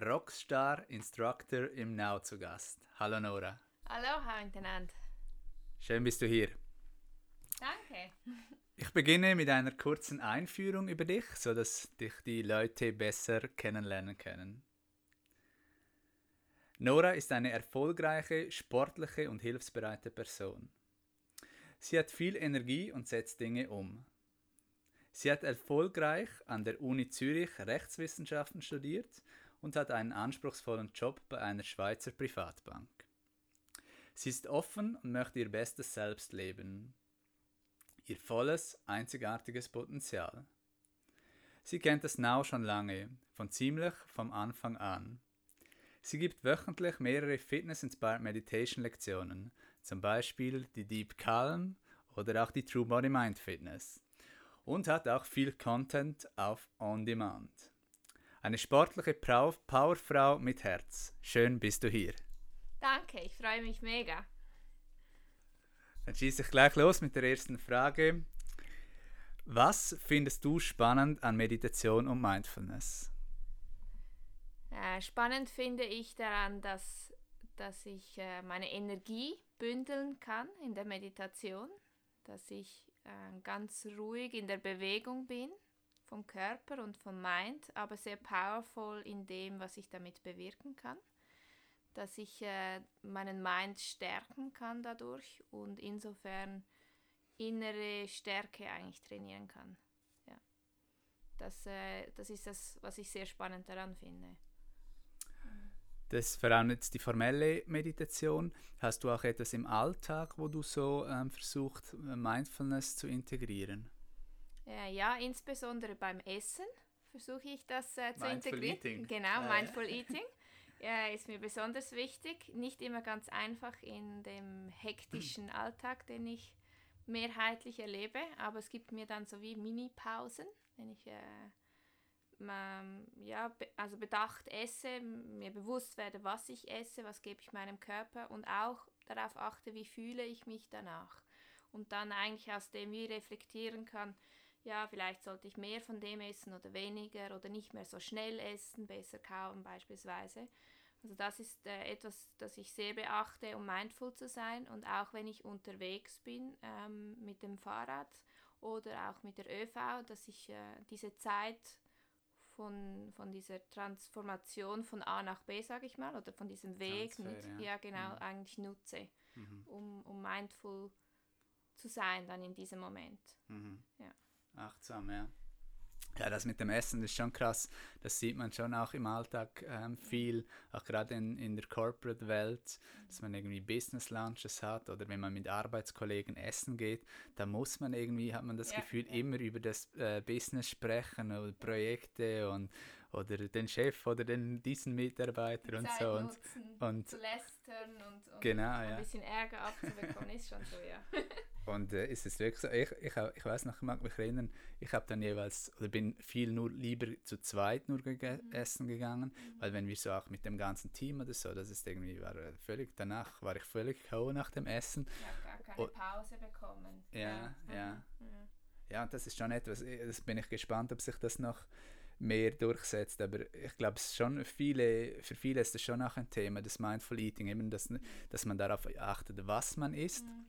Rockstar Instructor im Now zu Gast. Hallo Nora. Hallo, hallo miteinander. Schön bist du hier. Danke. Ich beginne mit einer kurzen Einführung über dich, sodass dich die Leute besser kennenlernen können. Nora ist eine erfolgreiche, sportliche und hilfsbereite Person. Sie hat viel Energie und setzt Dinge um. Sie hat erfolgreich an der Uni Zürich Rechtswissenschaften studiert und hat einen anspruchsvollen Job bei einer Schweizer Privatbank. Sie ist offen und möchte ihr bestes Selbst leben. Ihr volles, einzigartiges Potenzial. Sie kennt das Now schon lange, von ziemlich vom Anfang an. Sie gibt wöchentlich mehrere Fitness-Inspired Meditation Lektionen, zum Beispiel die Deep Calm oder auch die True Body Mind Fitness. Und hat auch viel Content auf On Demand. Eine sportliche Powerfrau mit Herz. Schön bist du hier. Danke, ich freue mich mega. Dann schieße ich gleich los mit der ersten Frage. Was findest du spannend an Meditation und Mindfulness? Äh, spannend finde ich daran, dass, dass ich äh, meine Energie bündeln kann in der Meditation, dass ich äh, ganz ruhig in der Bewegung bin vom Körper und vom Mind, aber sehr powerful in dem, was ich damit bewirken kann. Dass ich äh, meinen Mind stärken kann dadurch und insofern innere Stärke eigentlich trainieren kann. Ja. Das, äh, das ist das, was ich sehr spannend daran finde. Das vor allem jetzt die formelle Meditation. Hast du auch etwas im Alltag, wo du so ähm, versuchst, Mindfulness zu integrieren? Äh, ja, insbesondere beim Essen versuche ich das äh, zu Mindful integrieren. Eating. Genau, Ja, ja. Mindful Eating. Ja, ist mir besonders wichtig. Nicht immer ganz einfach in dem hektischen Alltag, den ich mehrheitlich erlebe, aber es gibt mir dann so wie Mini-Pausen, wenn ich äh, ja, be also bedacht esse, mir bewusst werde, was ich esse, was gebe ich meinem Körper und auch darauf achte, wie fühle ich mich danach. Und dann eigentlich aus dem wie reflektieren kann, ja, vielleicht sollte ich mehr von dem essen oder weniger oder nicht mehr so schnell essen, besser kauen beispielsweise. Also das ist äh, etwas, das ich sehr beachte, um mindful zu sein und auch wenn ich unterwegs bin ähm, mit dem Fahrrad oder auch mit der ÖV, dass ich äh, diese Zeit von, von dieser Transformation von A nach B, sage ich mal, oder von diesem Weg, Transfer, nut- ja. ja genau, Mhm. eigentlich nutze, Mhm. um, um mindful zu sein dann in diesem Moment. Mhm. Ja. Achtsam, ja. Ja, das mit dem Essen das ist schon krass. Das sieht man schon auch im Alltag ähm, viel, auch gerade in, in der Corporate-Welt, dass man irgendwie Business-Lunches hat oder wenn man mit Arbeitskollegen essen geht, da muss man irgendwie, hat man das Ja, Gefühl, ja. immer über das äh, Business sprechen oder Projekte und oder den Chef oder den, diesen Mitarbeiter und Zeit so. Und, nutzen, und- zu lästern und, und genau, ein ja. bisschen Ärger abzubekommen, ist schon so, ja. Und äh, ist es wirklich so, ich, ich, ich weiß noch, ich mag mich erinnern, ich habe dann jeweils, oder bin viel nur lieber zu zweit nur gege essen gegangen, weil wenn wir so auch mit dem ganzen Team oder so, das ist irgendwie, war äh, völlig, danach war ich völlig K.O. nach dem Essen. Ich habe gar keine Oh. Pause bekommen. Ja, ja. Mhm. Ja, und das ist schon etwas, eh, das bin ich gespannt, ob sich das noch mehr durchsetzt, aber ich glaube, es ist schon viele, für viele ist das schon auch ein Thema, das Mindful Eating, eben, dass, dass man darauf achtet, was man isst, Mhm.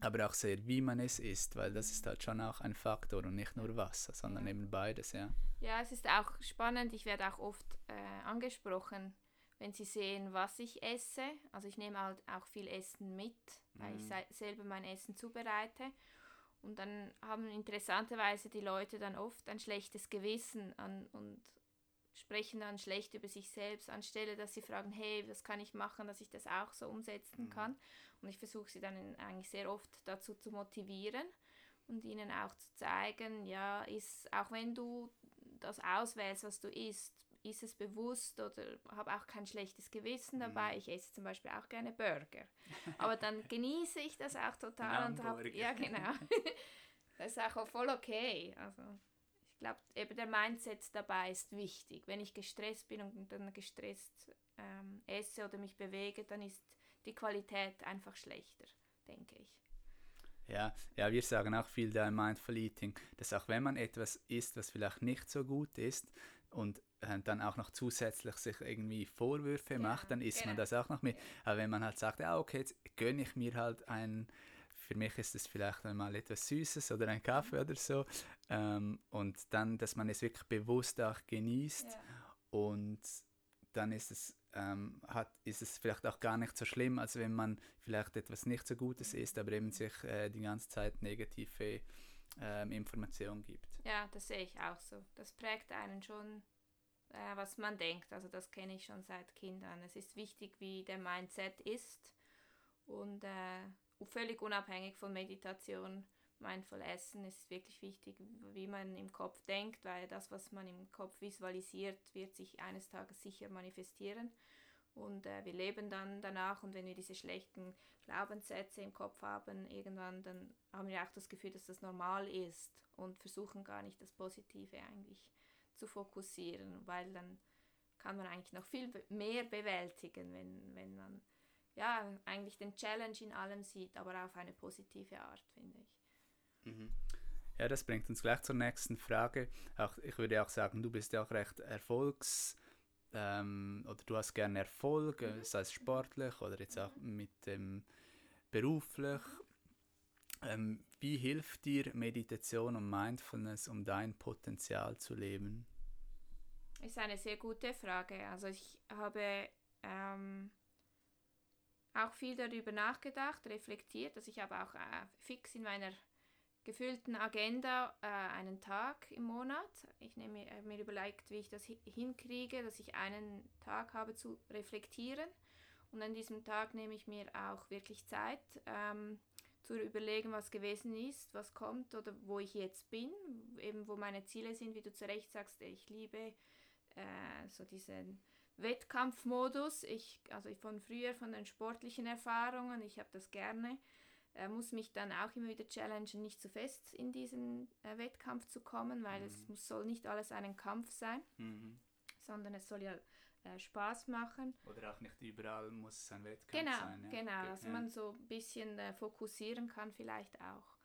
aber auch sehr, wie man es isst, weil das ist halt schon auch ein Faktor und nicht nur Wasser, sondern Ja. eben beides, ja. Ja, es ist auch spannend. Ich werde auch oft äh, angesprochen, wenn sie sehen, was ich esse. Also ich nehme halt auch viel Essen mit, weil ich Mhm. se selber mein Essen zubereite. Und dann haben interessanterweise die Leute dann oft ein schlechtes Gewissen an, und sprechen dann schlecht über sich selbst, anstelle dass sie fragen, hey, was kann ich machen, dass ich das auch so umsetzen Mhm. kann. Und ich versuche sie dann eigentlich sehr oft dazu zu motivieren und ihnen auch zu zeigen, ja, ist, auch wenn du das auswählst, was du isst, ist es bewusst oder habe auch kein schlechtes Gewissen dabei. Mhm. Ich esse zum Beispiel auch gerne Burger. Aber dann genieße ich das auch total und habe, ja genau. das ist auch voll okay. Also ich glaube, eben der Mindset dabei ist wichtig. Wenn ich gestresst bin und dann gestresst ähm, esse oder mich bewege, dann ist die Qualität einfach schlechter, denke ich. Ja, ja, wir sagen auch viel da im Mindful Eating, dass auch wenn man etwas isst, was vielleicht nicht so gut ist und dann auch noch zusätzlich sich irgendwie Vorwürfe ja, macht, dann isst genau. man das auch noch mit. Aber wenn man halt sagt, ja, okay, jetzt gönne ich mir halt ein, für mich ist es vielleicht einmal etwas Süßes oder ein Kaffee oder so, ähm, und dann, dass man es wirklich bewusst auch genießt ja. und dann ist es ähm, hat, ist es vielleicht auch gar nicht so schlimm, als wenn man vielleicht etwas nicht so Gutes isst, aber eben sich äh, die ganze Zeit negative ähm, Informationen gibt. Ja, das sehe ich auch so. Das prägt einen schon, äh, was man denkt. Also das kenne ich schon seit Kindern. Es ist wichtig, wie der Mindset ist und äh, völlig unabhängig von Meditation. Mindful Essen ist wirklich wichtig, wie man im Kopf denkt, weil das, was man im Kopf visualisiert, wird sich eines Tages sicher manifestieren. Und äh, wir leben dann danach und wenn wir diese schlechten Glaubenssätze im Kopf haben, irgendwann, dann haben wir auch das Gefühl, dass das normal ist und versuchen gar nicht das Positive eigentlich zu fokussieren, weil dann kann man eigentlich noch viel mehr bewältigen, wenn, wenn man ja eigentlich den Challenge in allem sieht, aber auf eine positive Art, finde ich. Mhm. Ja, das bringt uns gleich zur nächsten Frage. Auch, ich würde auch sagen, du bist ja auch recht erfolgs- ähm, oder du hast gerne Erfolg, mhm. sei es sportlich oder jetzt auch mit dem beruflich. Ähm, wie hilft dir Meditation und Mindfulness, um dein Potenzial zu leben? Ist eine sehr gute Frage. Also ich habe ähm, auch viel darüber nachgedacht, reflektiert. Also ich habe auch äh, fix in meiner gefüllten Agenda äh, einen Tag im Monat. Ich nehme mir, mir überlegt, wie ich das hinkriege, dass ich einen Tag habe zu reflektieren. Und an diesem Tag nehme ich mir auch wirklich Zeit, ähm, zu überlegen, was gewesen ist, was kommt oder wo ich jetzt bin, eben wo meine Ziele sind, wie du zu Recht sagst, ich liebe äh, so diesen Wettkampfmodus. Ich, also von früher, von den sportlichen Erfahrungen, ich habe das gerne äh, muss mich dann auch immer wieder challengen, nicht zu fest in diesen äh, Wettkampf zu kommen, weil mhm. es muss, soll nicht alles einen Kampf sein, mhm. sondern es soll ja äh, Spaß machen. Oder auch nicht überall muss es ein Wettkampf genau, sein. Ja? Genau, dass also ja. man so ein bisschen äh, fokussieren kann vielleicht auch.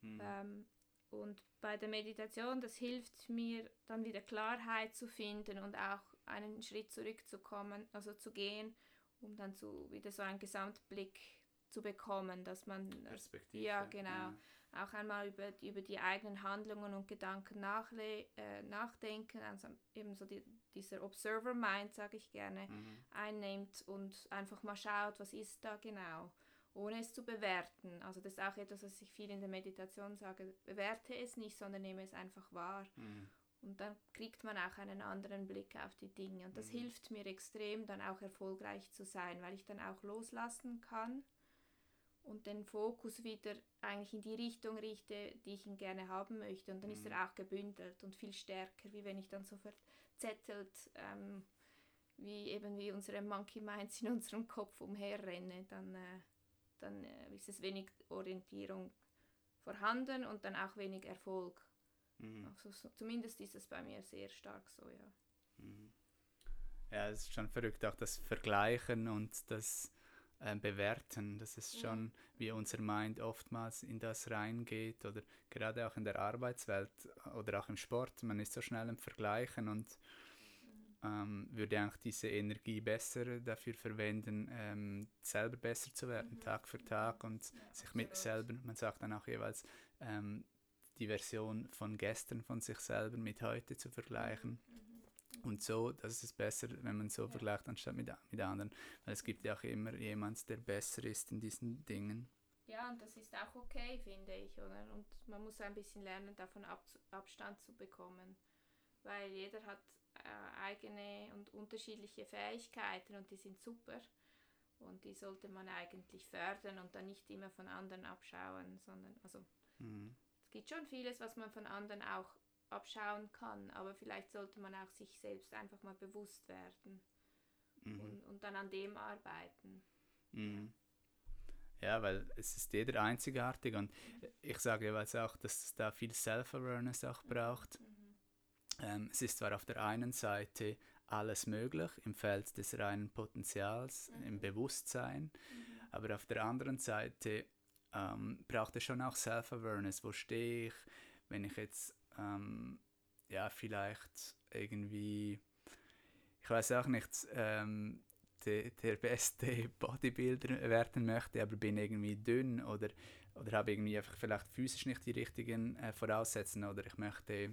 Mhm. Ähm, und bei der Meditation, das hilft mir dann wieder Klarheit zu finden und auch einen Schritt zurückzukommen, also zu gehen, um dann zu, wieder so einen Gesamtblick zu bekommen, dass man Perspektive, ja genau ja. auch einmal über, über die eigenen Handlungen und Gedanken nachle äh, nachdenken, also eben so die, dieser Observer Mind, sage ich gerne, mhm. einnimmt und einfach mal schaut, was ist da genau, ohne es zu bewerten. Also das ist auch etwas, was ich viel in der Meditation sage, bewerte es nicht, sondern nehme es einfach wahr. Mhm. Und dann kriegt man auch einen anderen Blick auf die Dinge. Und das mhm. hilft mir extrem, dann auch erfolgreich zu sein, weil ich dann auch loslassen kann und den Fokus wieder eigentlich in die Richtung richte, die ich ihn gerne haben möchte. Und dann mhm. ist er mhm. auch gebündelt und viel stärker, wie wenn ich dann so verzettelt, ähm, wie eben wie unsere Monkey Minds in unserem Kopf umherrenne, dann, äh, dann äh, ist es wenig Orientierung vorhanden und dann auch wenig Erfolg. Mhm. Also so, zumindest ist es bei mir sehr stark so, ja. Mhm. Ja, es ist schon verrückt, auch das Vergleichen und das äh, bewerten. Das ist schon, ja. wie unser Mind oftmals in das reingeht oder gerade auch in der Arbeitswelt oder auch im Sport. Man ist so schnell im Vergleichen und ähm, würde eigentlich diese Energie besser dafür verwenden, ähm, selber besser zu werden, mhm. Tag für Tag und ja, sich mit selber, man sagt dann auch jeweils, ähm, die Version von gestern von sich selber mit heute zu vergleichen. Und so, das ist besser, wenn man so ja. vergleicht, anstatt mit, mit anderen. Weil es gibt ja auch immer jemand, der besser ist in diesen Dingen. Ja, und das ist auch okay, finde ich, oder? Und man muss ein bisschen lernen, davon Ab Abstand zu bekommen. Weil jeder hat äh, eigene und unterschiedliche Fähigkeiten und die sind super. Und die sollte man eigentlich fördern und dann nicht immer von anderen abschauen, sondern, also, mhm. es gibt schon vieles, was man von anderen auch abschauen kann. Aber vielleicht sollte man auch sich selbst einfach mal bewusst werden mhm. und, und, dann an dem arbeiten. Mhm. Ja, weil es ist jeder einzigartig und ich sage jeweils auch, dass es da viel Self-Awareness auch braucht. Mhm. Ähm, es ist zwar auf der einen Seite alles möglich im Feld des reinen Potenzials, mhm. im Bewusstsein, mhm. aber auf der anderen Seite ähm, braucht es schon auch Self-Awareness. Wo stehe ich, wenn ich jetzt ähm, ja vielleicht irgendwie, ich weiß auch nicht, ähm, de, der beste Bodybuilder werden möchte, aber bin irgendwie dünn oder, oder habe irgendwie einfach vielleicht physisch nicht die richtigen äh, Voraussetzungen oder ich möchte,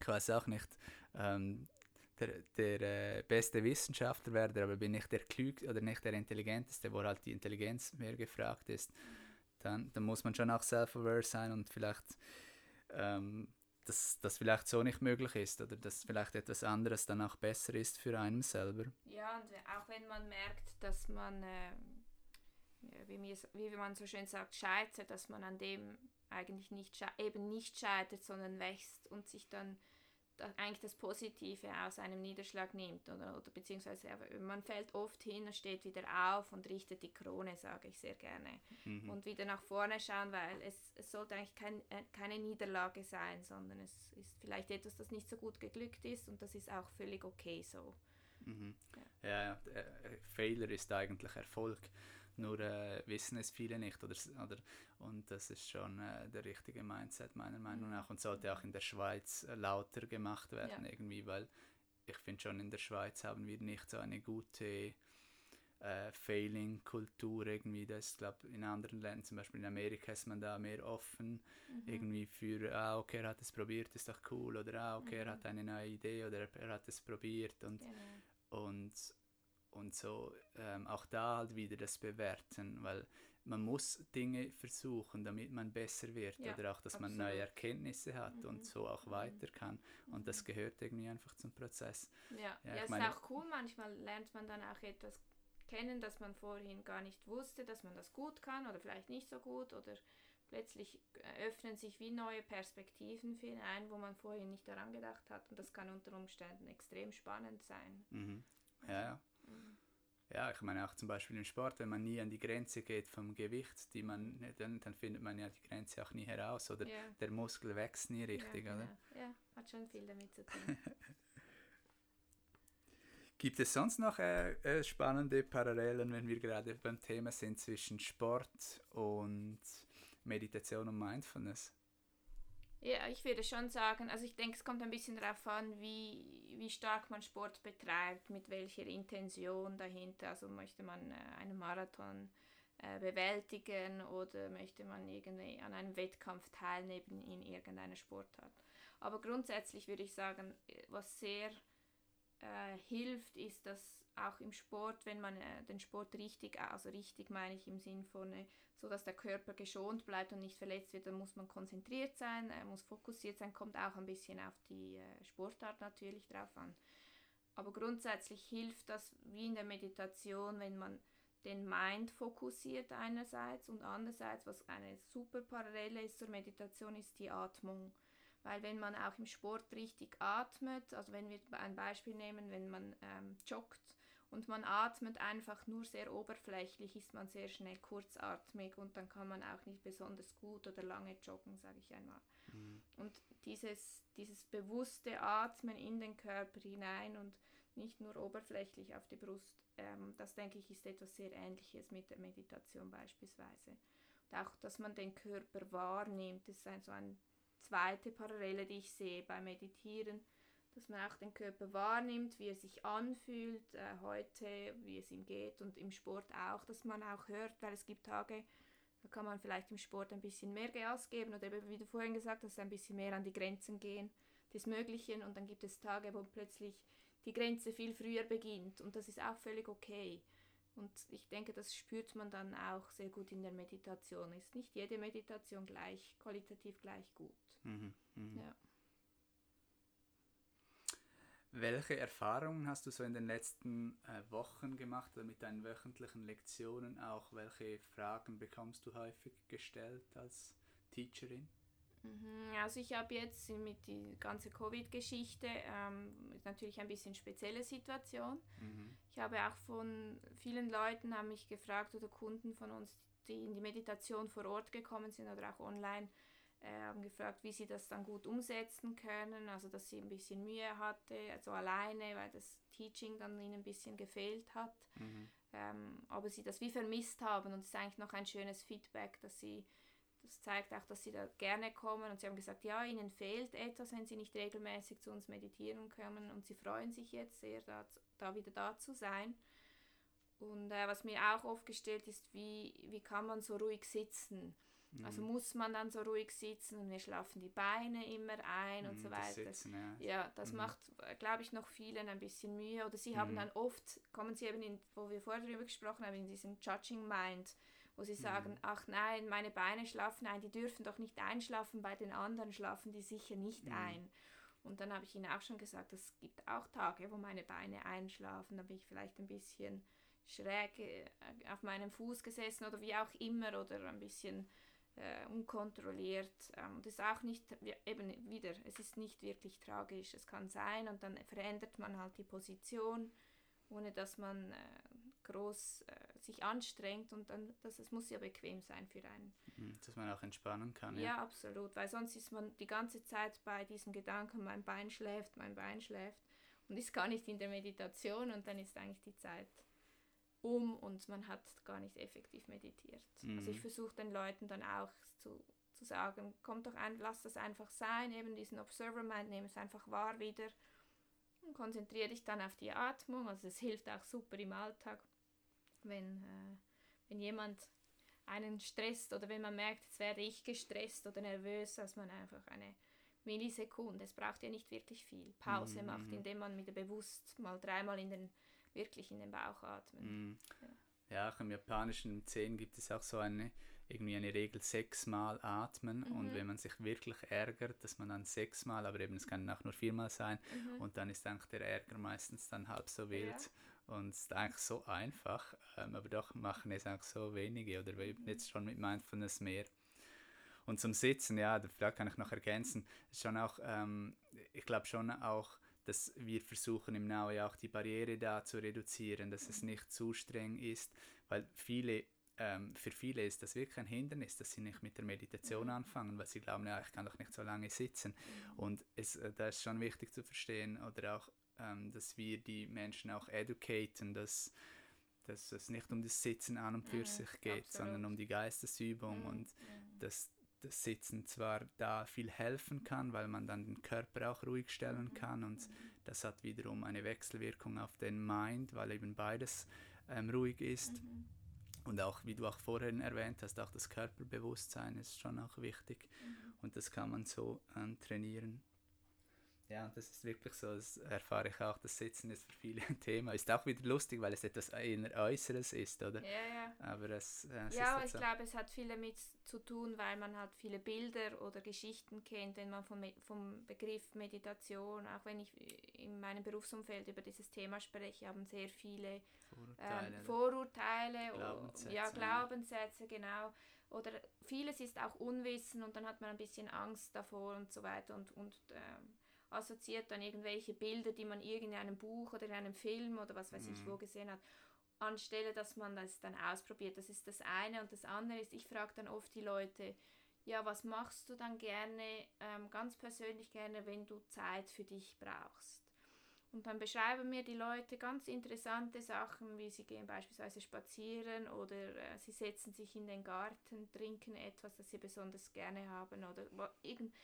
ich weiß auch nicht, ähm, der, der äh, beste Wissenschaftler werden, aber bin nicht der klügste oder nicht der intelligenteste, wo halt die Intelligenz mehr gefragt ist, dann, dann muss man schon auch self-aware sein und vielleicht ähm, dass das vielleicht so nicht möglich ist oder dass vielleicht etwas anderes dann auch besser ist für einen selber. Ja, und auch wenn man merkt, dass man, äh, wie, wie man so schön sagt, scheitert, dass man an dem eigentlich nicht eben nicht scheitert, sondern wächst und sich dann eigentlich das Positive aus einem Niederschlag nimmt oder, oder beziehungsweise man fällt oft hin und steht wieder auf und richtet die Krone, sage ich sehr gerne. Mhm. Und wieder nach vorne schauen, weil es, es sollte eigentlich kein, äh, keine Niederlage sein, sondern es ist vielleicht etwas, das nicht so gut geglückt ist und das ist auch völlig okay so. Mhm. Ja, ja, ja äh, Fehler ist eigentlich Erfolg nur äh, wissen es viele nicht. Oder, oder, und das ist schon äh, der richtige Mindset meiner Meinung nach und sollte auch in der Schweiz äh, lauter gemacht werden, ja. irgendwie, weil ich finde schon in der Schweiz haben wir nicht so eine gute äh, Failing-Kultur irgendwie. Das glaube in anderen Ländern, zum Beispiel in Amerika, ist man da mehr offen mhm. irgendwie für, ah, okay, er hat es probiert, ist doch cool, oder ah, okay, mhm. er hat eine neue Idee oder er, hat es probiert und, genau. und und so ähm, auch da halt wieder das Bewerten, weil man muss Dinge versuchen, damit man besser wird ja, oder auch, dass absolut. man neue Erkenntnisse hat mhm. und so auch mhm. weiter kann und mhm. das gehört irgendwie einfach zum Prozess. Ja, ja, ja ist meine, auch cool, manchmal lernt man dann auch etwas kennen, das man vorhin gar nicht wusste, dass man das gut kann oder vielleicht nicht so gut oder plötzlich öffnen sich wie neue Perspektiven für einen, wo man vorhin nicht daran gedacht hat und das kann unter Umständen extrem spannend sein. Mhm. Ja, ja. Ja, ich meine auch zum Beispiel im Sport, wenn man nie an die Grenze geht vom Gewicht, die man, dann, dann findet man ja die Grenze auch nie heraus oder ja. der Muskel wächst nie richtig, ja, oder? Ja, hat schon viel damit zu tun. Gibt es sonst noch äh, äh, spannende Parallelen, wenn wir gerade beim Thema sind, zwischen Sport und Meditation und Mindfulness? Ja, ich würde schon sagen, also ich denke, es kommt ein bisschen darauf an, wie, wie stark man Sport betreibt, mit welcher Intention dahinter. Also möchte man äh, einen Marathon äh, bewältigen oder möchte man irgendwie an einem Wettkampf teilnehmen in irgendeiner Sportart. Aber grundsätzlich würde ich sagen, was sehr äh, hilft, ist, dass auch im Sport, wenn man äh, den Sport richtig, also richtig meine ich im Sinn von, äh, so dass der Körper geschont bleibt und nicht verletzt wird, dann muss man konzentriert sein, muss fokussiert sein, kommt auch ein bisschen auf die äh, Sportart natürlich drauf an. Aber grundsätzlich hilft das wie in der Meditation, wenn man den Mind fokussiert einerseits und andererseits, was eine super Parallele ist zur Meditation, ist die Atmung. Weil wenn man auch im Sport richtig atmet, also wenn wir ein Beispiel nehmen, wenn man ähm, joggt, und man atmet einfach nur sehr oberflächlich, ist man sehr schnell kurzatmig und dann kann man auch nicht besonders gut oder lange joggen, sage ich einmal. Mhm. Und dieses, dieses bewusste Atmen in den Körper hinein und nicht nur oberflächlich auf die Brust, ähm, das denke ich ist etwas sehr Ähnliches mit der Meditation beispielsweise. Und auch, dass man den Körper wahrnimmt, das ist ein, so eine zweite Parallele, die ich sehe beim Meditieren dass man auch den Körper wahrnimmt, wie er sich anfühlt äh, heute, wie es ihm geht und im Sport auch, dass man auch hört, weil es gibt Tage, da kann man vielleicht im Sport ein bisschen mehr Gas geben oder wie du vorhin gesagt hast, ein bisschen mehr an die Grenzen gehen des Möglichen und dann gibt es Tage, wo plötzlich die Grenze viel früher beginnt und das ist auch völlig okay. Und ich denke, das spürt man dann auch sehr gut in der Meditation. Ist nicht jede Meditation gleich, qualitativ gleich gut. Mhm, mh. ja. Welche Erfahrungen hast du so in den letzten äh, Wochen gemacht oder mit deinen wöchentlichen Lektionen auch? Welche Fragen bekommst du häufig gestellt als Teacherin? Mhm, also ich habe jetzt mit der ganzen Covid-Geschichte ähm, natürlich ein bisschen spezielle Situation. Mhm. Ich habe auch von vielen Leuten haben mich gefragt oder Kunden von uns, die in die Meditation vor Ort gekommen sind oder auch online, haben gefragt, wie sie das dann gut umsetzen können. Also dass sie ein bisschen Mühe hatte, also alleine, weil das Teaching dann ihnen ein bisschen gefehlt hat. Mhm. Ähm, aber sie das wie vermisst haben und es ist eigentlich noch ein schönes Feedback, dass sie das zeigt auch, dass sie da gerne kommen und sie haben gesagt, ja, ihnen fehlt etwas, wenn sie nicht regelmäßig zu uns meditieren können und sie freuen sich jetzt sehr, da, da wieder da zu sein. Und äh, was mir auch oft gestellt ist, wie, wie kann man so ruhig sitzen? Mhm. Also muss man dann so ruhig sitzen und mir schlafen die Beine immer ein mhm, und so weiter. Sitzen, ja. ja. das mhm. macht, glaube ich, noch vielen ein bisschen Mühe. Oder sie haben mhm. dann oft, kommen sie eben in, wo wir vorher darüber gesprochen haben, in diesem Judging Mind wo sie sagen, mhm. ach nein, meine Beine schlafen ein, die dürfen doch nicht einschlafen, bei den anderen schlafen die sicher nicht mhm. ein. Und dann habe ich ihnen auch schon gesagt, es gibt auch Tage, wo meine Beine einschlafen, da bin ich vielleicht ein bisschen schräg äh, auf meinem Fuß gesessen oder wie auch immer oder ein bisschen äh, unkontrolliert. Ähm, das ist auch nicht, eben wieder, es ist nicht wirklich tragisch. Es kann sein und dann verändert man halt die Position, ohne dass man äh, groß äh, sich anstrengt und dann, das, es muss ja bequem sein für einen. Mhm, dass man auch entspannen kann. Ja. ja, absolut, weil sonst ist man die ganze Zeit bei diesem Gedanken, mein Bein schläft, mein Bein schläft und ist gar nicht in der Meditation und dann ist eigentlich die Zeit um und man hat gar nicht effektiv meditiert. Mhm. Also ich mhm. versuche den Leuten dann auch zu, zu sagen, kommt doch ein, lass das einfach sein, eben diesen Observer Mind, nehme es einfach wahr wieder und konzentriere dich dann auf die Atmung. Also es hilft auch super im Alltag wenn, äh, wenn jemand einen stresst oder wenn man merkt, jetzt werde ich gestresst oder nervös, dass man einfach eine Millisekunde, es braucht ja nicht wirklich viel, Pause mm macht, indem man wieder bewusst mal dreimal in den, wirklich in den Bauch atmet. Mm. Ja. ja. im japanischen Zehn gibt es auch so eine, irgendwie eine Regel sechsmal atmen mhm. und wenn man sich wirklich ärgert, dass man dann sechsmal, aber eben es kann auch nur viermal sein mhm. und dann ist eigentlich der Ärger meistens dann halb so wild. Ja. Und es ist eigentlich so einfach, ähm, aber doch machen es auch so wenige oder jetzt schon mit Mindfulness mehr. Und zum Sitzen, ja, da kann ich noch ergänzen, schon auch, ähm, ich glaube schon auch, dass wir versuchen im Now ja auch die Barriere da zu reduzieren, dass es nicht zu streng ist, weil viele ähm, für viele ist das wirklich ein Hindernis, dass sie nicht mit der Meditation anfangen, weil sie glauben, ja, ich kann doch nicht so lange sitzen. Und es, äh, da ist schon wichtig zu verstehen oder auch ähm, dass wir die Menschen auch educaten, dass, dass es nicht um das Sitzen an und für mhm, sich geht, absolut. sondern um die Geistesübung mhm. und mhm. dass das Sitzen zwar da viel helfen kann, weil man dann den Körper auch ruhig stellen mhm. kann und mhm. das hat wiederum eine Wechselwirkung auf den Mind, weil eben beides ähm, ruhig ist. Mhm. Und auch, wie du auch vorhin erwähnt hast, auch das Körperbewusstsein ist schon auch wichtig. Und das kann man so ähm, trainieren. Ja, das ist wirklich so, das erfahre ich auch, das Sitzen ist für viele ein Thema. Ist auch wieder lustig, weil es etwas eher Äußeres ist, oder? Ja, ja. Aber es, es ja, ich so. glaube, es hat viel damit zu tun, weil man halt viele Bilder oder Geschichten kennt, wenn man vom, vom Begriff Meditation, auch wenn ich in meinem Berufsumfeld über dieses Thema spreche, haben sehr viele Vorurteile, ähm, Vorurteile Glaubenssätze, ja, Glaubenssätze, genau oder vieles ist auch Unwissen und dann hat man ein bisschen Angst davor und so weiter und, und ähm, assoziiert dann irgendwelche Bilder, die man in einem Buch oder in einem Film oder was weiß mhm. ich wo gesehen hat, anstelle, dass man das dann ausprobiert. Das ist das eine. Und das andere ist, ich frage dann oft die Leute, ja, was machst du dann gerne, ähm, ganz persönlich gerne, wenn du Zeit für dich brauchst? Und dann beschreiben mir die Leute ganz interessante Sachen, wie sie gehen beispielsweise spazieren oder äh, sie setzen sich in den Garten, trinken etwas, das sie besonders gerne haben oder irgend,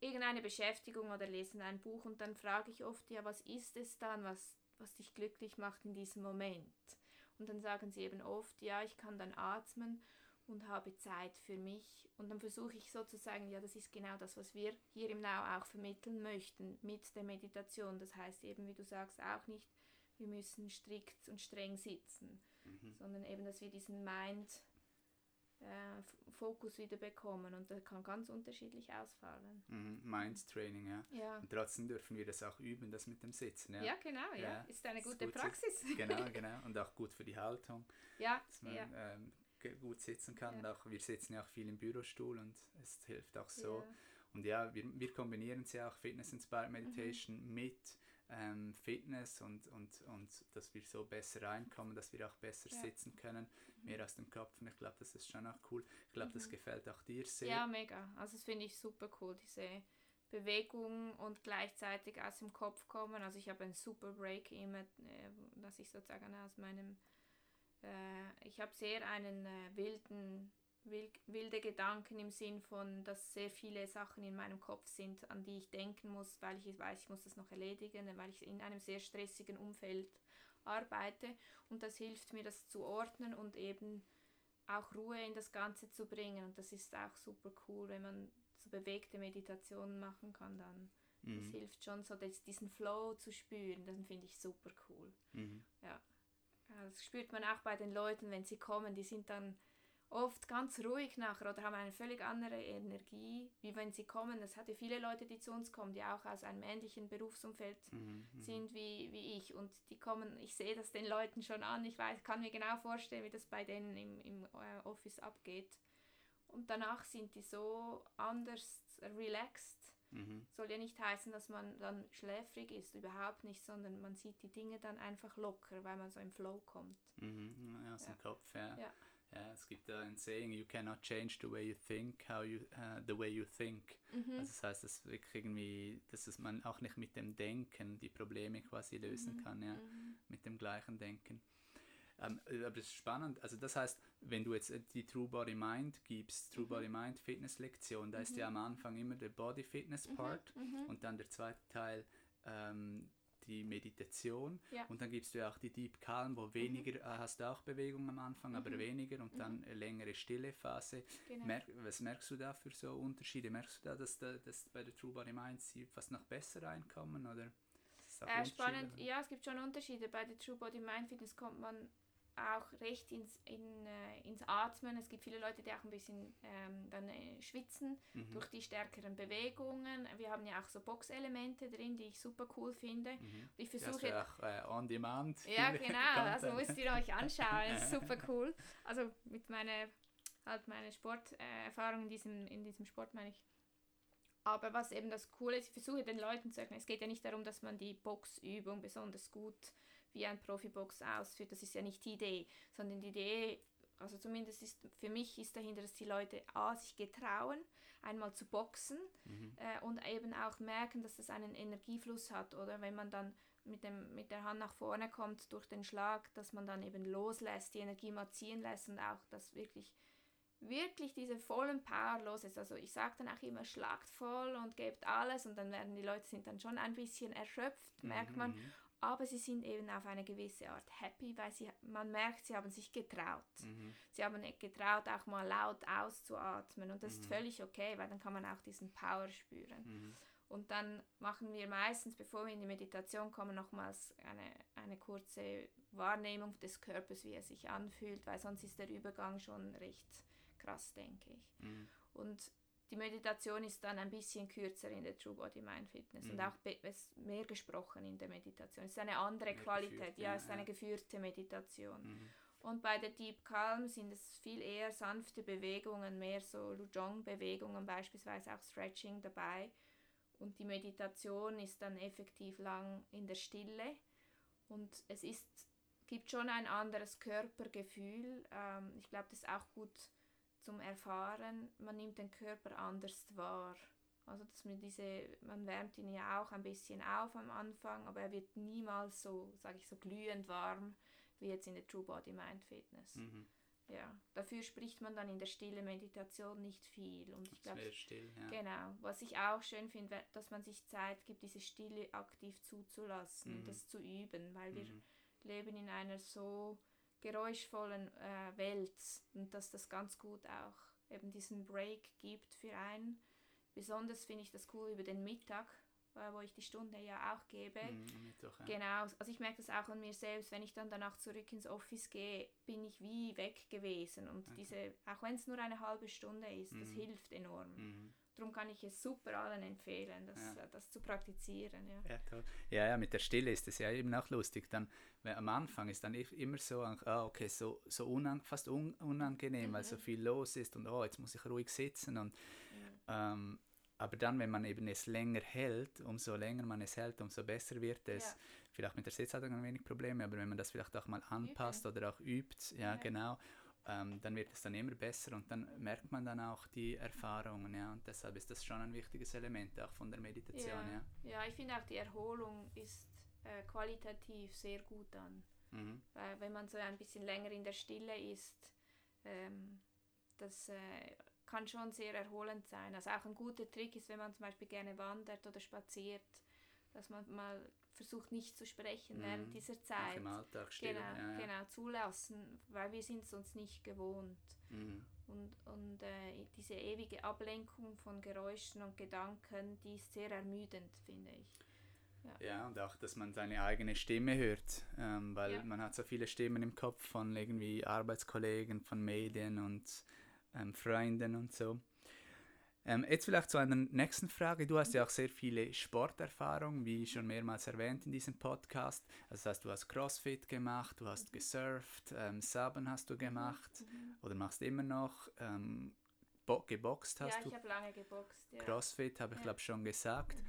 irgendeine Beschäftigung oder lesen ein Buch und dann frage ich oft, ja, was ist es dann, was, was dich glücklich macht in diesem Moment? Und dann sagen sie eben oft, ja, ich kann dann atmen und habe Zeit für mich. Und dann versuche ich sozusagen, ja, das ist genau das, was wir hier im Now auch vermitteln möchten mit der Meditation. Das heißt eben, wie du sagst, auch nicht, wir müssen strikt und streng sitzen, mhm. sondern eben, dass wir diesen Mind äh, Fokus wieder bekommen und das kann ganz unterschiedlich ausfallen. Mhm, Mindstraining, ja. ja. Und trotzdem dürfen wir das auch üben, das mit dem Sitzen. Ja, ja genau, ja. ja. Ist eine gute ist Praxis. genau, genau. Und auch gut für die Haltung. Ja, man, ja. Ähm, gut sitzen kann. Ja. auch, wir sitzen ja auch viel im Bürostuhl und es hilft auch so. Und ja, wir, wir kombinieren es ja auch Fitness Inspired Meditation mhm. mit ähm, Fitness und, und, und dass wir so besser reinkommen, dass wir auch besser ja. sitzen können, mhm. mehr aus dem Kopf. Und ich glaube, das ist schon auch cool. Ich glaube, mhm. das gefällt auch dir sehr. Ja, mega. Also das finde ich super cool, diese Bewegung und gleichzeitig aus dem Kopf kommen. Also ich habe einen super Break immer, äh, dass ich sozusagen aus meinem, äh, ich habe sehr einen äh, wilden wilde Gedanken im Sinn von, dass sehr viele Sachen in meinem Kopf sind, an die ich denken muss, weil ich weiß, ich muss das noch erledigen, weil ich in einem sehr stressigen Umfeld arbeite und das hilft mir, das zu ordnen und eben auch Ruhe in das Ganze zu bringen und das ist auch super cool, wenn man so bewegte Meditationen machen kann dann. Mhm. Das hilft schon so, diesen Flow zu spüren, das finde ich super cool. Mhm. Ja. Das spürt man auch bei den Leuten, wenn sie kommen, die sind dann oft ganz ruhig nachher oder haben eine völlig andere Energie, wie wenn sie kommen. Es hat ja viele Leute, die zu uns kommen, die auch aus einem ähnlichen Berufsumfeld mhm, mhm, sind wie, wie ich. Und die kommen, ich sehe das den Leuten schon an, ich weiß, kann mir genau vorstellen, wie das bei denen im, im äh, Office abgeht. Und danach sind die so anders relaxed. Mhm. Soll ja nicht heißen, dass man dann schläfrig ist, überhaupt nicht, sondern man sieht die Dinge dann einfach locker, weil man so im Flow kommt. Mhm, ja, aus ja. dem Kopf, ja. ja. Ja, es gibt da ein Saying, you cannot change the way you think, how you, uh, the way you think. Mhm. Also das heißt, dass wirklich irgendwie, dass es man auch nicht mit dem Denken die Probleme quasi lösen mhm. kann, ja, mhm. mit dem gleichen Denken. Ähm, aber es ist spannend, also das heißt, wenn du jetzt die True Body Mind gibst, True mhm. Body Mind Fitness Lektion, da ist ja mhm. am Anfang immer der Body Fitness Mhm, Part mhm. und dann der zweite Teil ähm, die Meditation Ja. und dann gibst du ja auch die Deep Calm, wo weniger, äh, hast du auch Bewegung am Anfang, aber Mhm. weniger und dann eine längere stille Phase. Genau. Merk, was merkst du da für so Unterschiede? Merkst du da, dass, da, dass bei der True Body Mind sie fast noch besser reinkommen oder? Äh, spannend, ja, es gibt schon Unterschiede. Bei der True Body Mind Fitness kommt man auch recht ins, in, äh, ins Atmen. Es gibt viele Leute, die auch ein bisschen ähm, dann äh, schwitzen Mhm. durch die stärkeren Bewegungen. Wir haben ja auch so Boxelemente drin, die ich super cool finde. Mhm. Ich versuche ja auch äh, on demand. Ja, genau, also müsst ihr euch anschauen, ist super cool. Also mit meiner halt meine Sporterfahrung in diesem, in diesem Sport meine ich. Aber was eben das Coole ist, ich versuche den Leuten zu erklären, es geht ja nicht darum, dass man die Boxübung besonders gut wie ein Profibox ausführt, das ist ja nicht die Idee, sondern die Idee, also zumindest ist für mich ist dahinter, dass die Leute A, sich getrauen, einmal zu boxen Mhm. äh, und eben auch merken, dass das einen Energiefluss hat oder wenn man dann mit, dem, mit der Hand nach vorne kommt durch den Schlag, dass man dann eben loslässt, die Energie mal ziehen lässt und auch das wirklich wirklich diese vollen Power los ist. Also ich sage dann auch immer, schlagt voll und gebt alles und dann werden die Leute sind dann schon ein bisschen erschöpft, merkt man. Mhm. Aber sie sind eben auf eine gewisse Art happy, weil sie, man merkt, sie haben sich getraut. Mhm. Sie haben getraut, auch mal laut auszuatmen und das ist Mhm. völlig okay, weil dann kann man auch diesen Power spüren. Mhm. Und dann machen wir meistens, bevor wir in die Meditation kommen, nochmals eine, eine kurze Wahrnehmung des Körpers, wie er sich anfühlt, weil sonst ist der Übergang schon recht krass, denke ich. Mhm. Und die Meditation ist dann ein bisschen kürzer in der True Body Mind Fitness und Mhm. auch es ist mehr gesprochen in der Meditation. Es ist eine andere Mehr Qualität, ja, es ist eine geführte Meditation. Mhm. Und bei der Deep Calm sind es viel eher sanfte Bewegungen, mehr so Lujong-Bewegungen, beispielsweise auch Stretching dabei. Und die Meditation ist dann effektiv lang in der Stille. Und es ist, gibt schon ein anderes Körpergefühl. Ähm, ich glaube, das ist auch gut zum Erfahren. Man nimmt den Körper anders wahr. Also dass man diese, man wärmt ihn ja auch ein bisschen auf am Anfang, aber er wird niemals so, sage ich so, glühend warm wie jetzt in der True Body Mind Fitness. Mhm. Ja, dafür spricht man dann in der stille Meditation nicht viel. Und ich glaube, still, ja. genau, was ich auch schön finde, dass man sich Zeit gibt, diese Stille aktiv zuzulassen, Mhm. das zu üben, weil wir Mhm. leben in einer so geräuschvollen äh, Welt und dass das ganz gut auch eben diesen Break gibt für einen. Besonders finde ich das cool über den Mittag, äh, wo ich die Stunde ja auch gebe. Mhm, Mittwoch, ja. Genau, also ich merke das auch an mir selbst, wenn ich dann danach zurück ins Office gehe, bin ich wie weg gewesen und Okay. diese, auch wenn es nur eine halbe Stunde ist, das Mhm. hilft enorm. Mhm. Darum kann ich es super allen empfehlen, das, Ja. äh, das zu praktizieren. Ja. Ja, toll. Ja, ja, mit der Stille ist es ja eben auch lustig. Dann, am Anfang ist dann immer so, ah, okay, so, so unang fast un unangenehm, weil so Mhm. viel los ist und oh, jetzt muss ich ruhig sitzen. Und, Mhm. ähm, aber dann, wenn man eben es länger hält, umso länger man es hält, umso besser wird es. Ja. Vielleicht mit der Sitzhaltung ein wenig Probleme, aber wenn man das vielleicht auch mal anpasst oder auch übt, ja, Ja. genau, ähm, dann wird es dann immer besser und dann merkt man dann auch die Erfahrungen, ja, und deshalb ist das schon ein wichtiges Element auch von der Meditation, ja. Ja, ich finde auch die Erholung ist äh, qualitativ sehr gut dann. Mhm. Weil wenn man so ein bisschen länger in der Stille ist, ähm, das äh, kann schon sehr erholend sein. Also auch ein guter Trick ist, wenn man zum Beispiel gerne wandert oder spaziert, dass man mal versucht nicht zu sprechen Mhm. während dieser Auch Zeit. im Alltag still, Genau, ja, ja. genau, zulassen, weil wir sind es uns nicht gewohnt. Mhm. Und, und äh, diese ewige Ablenkung von Geräuschen und Gedanken, die ist sehr ermüdend, finde ich. Ja, und auch, dass man seine eigene Stimme hört, ähm, weil Ja. man hat so viele Stimmen im Kopf von irgendwie Arbeitskollegen, von Medien und ähm, Freunden und so. Ähm, jetzt vielleicht zu einer nächsten Frage. Du hast ja auch sehr viele Sporterfahrung, wie schon mehrmals erwähnt in diesem Podcast. Also das heißt, du hast CrossFit gemacht, du hast gesurft, ähm, Saben hast du gemacht oder machst immer noch, ähm, bo geboxt hast ja, du, ich habe lange geboxt. Ja. CrossFit habe ich Ja. glaube schon gesagt.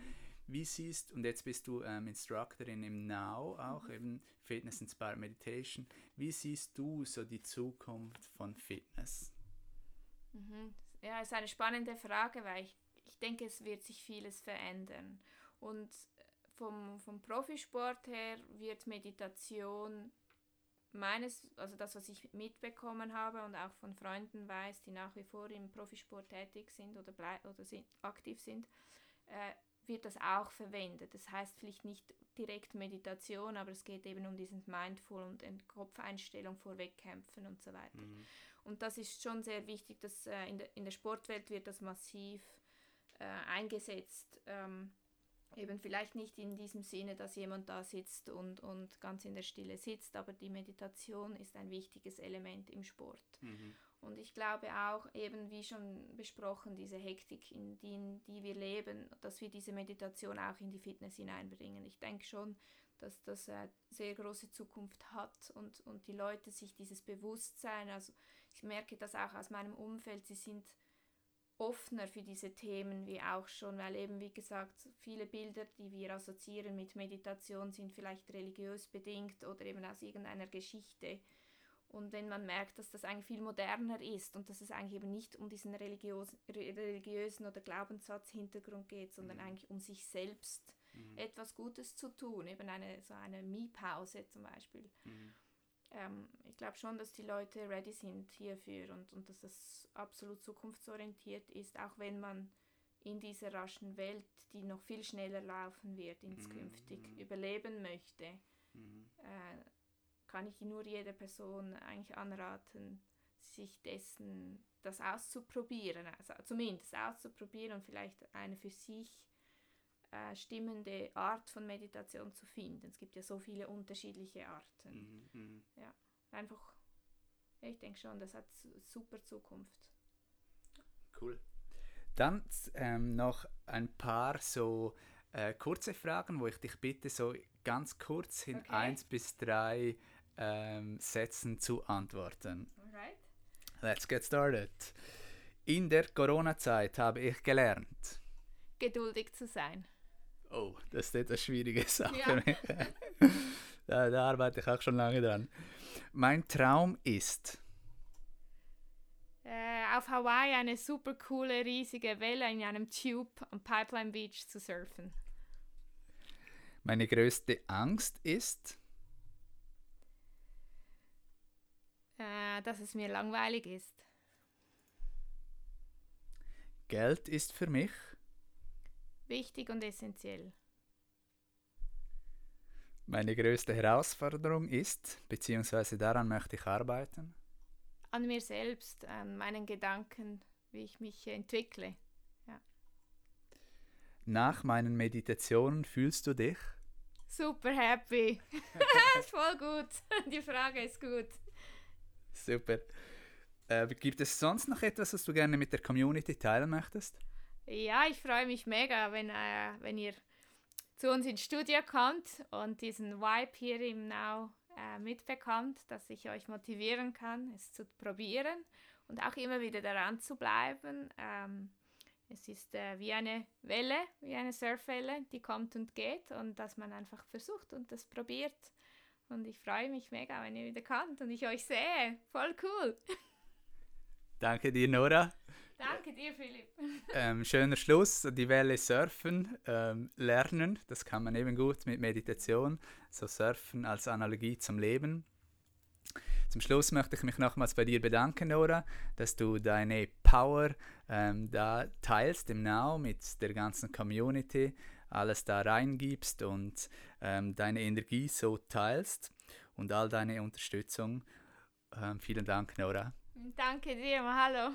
Wie siehst, und jetzt bist du ähm, Instructorin im Now auch, Mhm. eben Fitness Inspired Meditation. Wie siehst du so die Zukunft von Fitness? Mhm. Ja, ist eine spannende Frage, weil ich, ich denke, es wird sich vieles verändern. Und vom, vom Profisport her wird Meditation meines, also das, was ich mitbekommen habe und auch von Freunden weiß, die nach wie vor im Profisport tätig sind oder, oder sind, aktiv sind, äh, wird das auch verwendet. Das heißt vielleicht nicht direkt Meditation, aber es geht eben um diesen Mindful und Kopfeinstellung vor Wettkämpfen und so weiter. Und das ist schon sehr wichtig, dass äh, in, der, in der Sportwelt wird das massiv äh, eingesetzt. Ähm, eben vielleicht nicht in diesem Sinne, dass jemand da sitzt und, und ganz in der Stille sitzt, aber die Meditation ist ein wichtiges Element im Sport. Mhm. Und ich glaube auch, eben wie schon besprochen, diese Hektik, in die, in die wir leben, dass wir diese Meditation auch in die Fitness hineinbringen. Ich denke schon, dass das äh, sehr große Zukunft hat und, und die Leute sich dieses Bewusstsein, also ich merke das auch aus meinem Umfeld, sie sind offener für diese Themen wie auch schon, weil eben wie gesagt, viele Bilder, die wir assoziieren mit Meditation, sind vielleicht religiös bedingt oder eben aus irgendeiner Geschichte. Und wenn man merkt, dass das eigentlich viel moderner ist und dass es eigentlich eben nicht um diesen religiös, re- religiösen oder Glaubenssatz-Hintergrund geht, sondern Mhm. eigentlich um sich selbst Mhm. etwas Gutes zu tun, eben eine so eine Me-Pause zum Beispiel. Mhm. Ähm, ich glaube schon, dass die Leute ready sind hierfür und, und dass das absolut zukunftsorientiert ist, auch wenn man in dieser raschen Welt, die noch viel schneller laufen wird, inskünftig Mhm. überleben möchte, Mhm. äh, kann ich nur jeder Person eigentlich anraten, sich dessen das auszuprobieren, also zumindest auszuprobieren und vielleicht eine für sich äh, stimmende Art von Meditation zu finden. Es gibt ja so viele unterschiedliche Arten. Mhm. Mhm. Einfach, ich denke schon, das hat su- super Zukunft. Cool. Dann ähm, noch ein paar so äh, kurze Fragen, wo ich dich bitte, so ganz kurz in Okay. eins bis drei ähm, Sätzen zu antworten. Alright. Let's get started. In der Corona-Zeit habe ich gelernt. Geduldig zu sein. Oh, das ist etwas schwierige Sache Ja. da, da arbeite ich auch schon lange dran. Mein Traum ist. Äh, auf Hawaii eine super coole, riesige Welle in einem Tube am Pipeline Beach zu surfen. Meine größte Angst ist. Äh, dass es mir langweilig ist. Geld ist für mich. Wichtig und essentiell. Meine größte Herausforderung ist, beziehungsweise daran möchte ich arbeiten. An mir selbst, an meinen Gedanken, wie ich mich entwickle. nach meinen Meditationen fühlst du dich? Super happy. Voll gut. Die Frage ist gut. Super. Äh, gibt es sonst noch etwas, was du gerne mit der Community teilen möchtest? Ja, ich freue mich mega, wenn, äh, wenn ihr zu uns ins Studio kommt und diesen Vibe hier im Now äh, mitbekommt, dass ich euch motivieren kann, es zu probieren und auch immer wieder daran zu bleiben. Ähm, es ist äh, wie eine Welle, wie eine Surfwelle, die kommt und geht und dass man einfach versucht und das probiert. Und ich freue mich mega, wenn ihr wieder kommt und ich euch sehe. Voll cool. Danke dir, Nora. Danke dir, Philipp. Ähm, schöner Schluss, die Welle surfen, ähm, lernen, das kann man eben gut mit Meditation, so surfen als Analogie zum Leben. Zum Schluss möchte ich mich nochmals bei dir bedanken, Nora, dass du deine Power ähm, da teilst im Now mit der ganzen Community, alles da reingibst und ähm, deine Energie so teilst und all deine Unterstützung. Ähm, vielen Dank, Nora. Danke dir, Mahalo.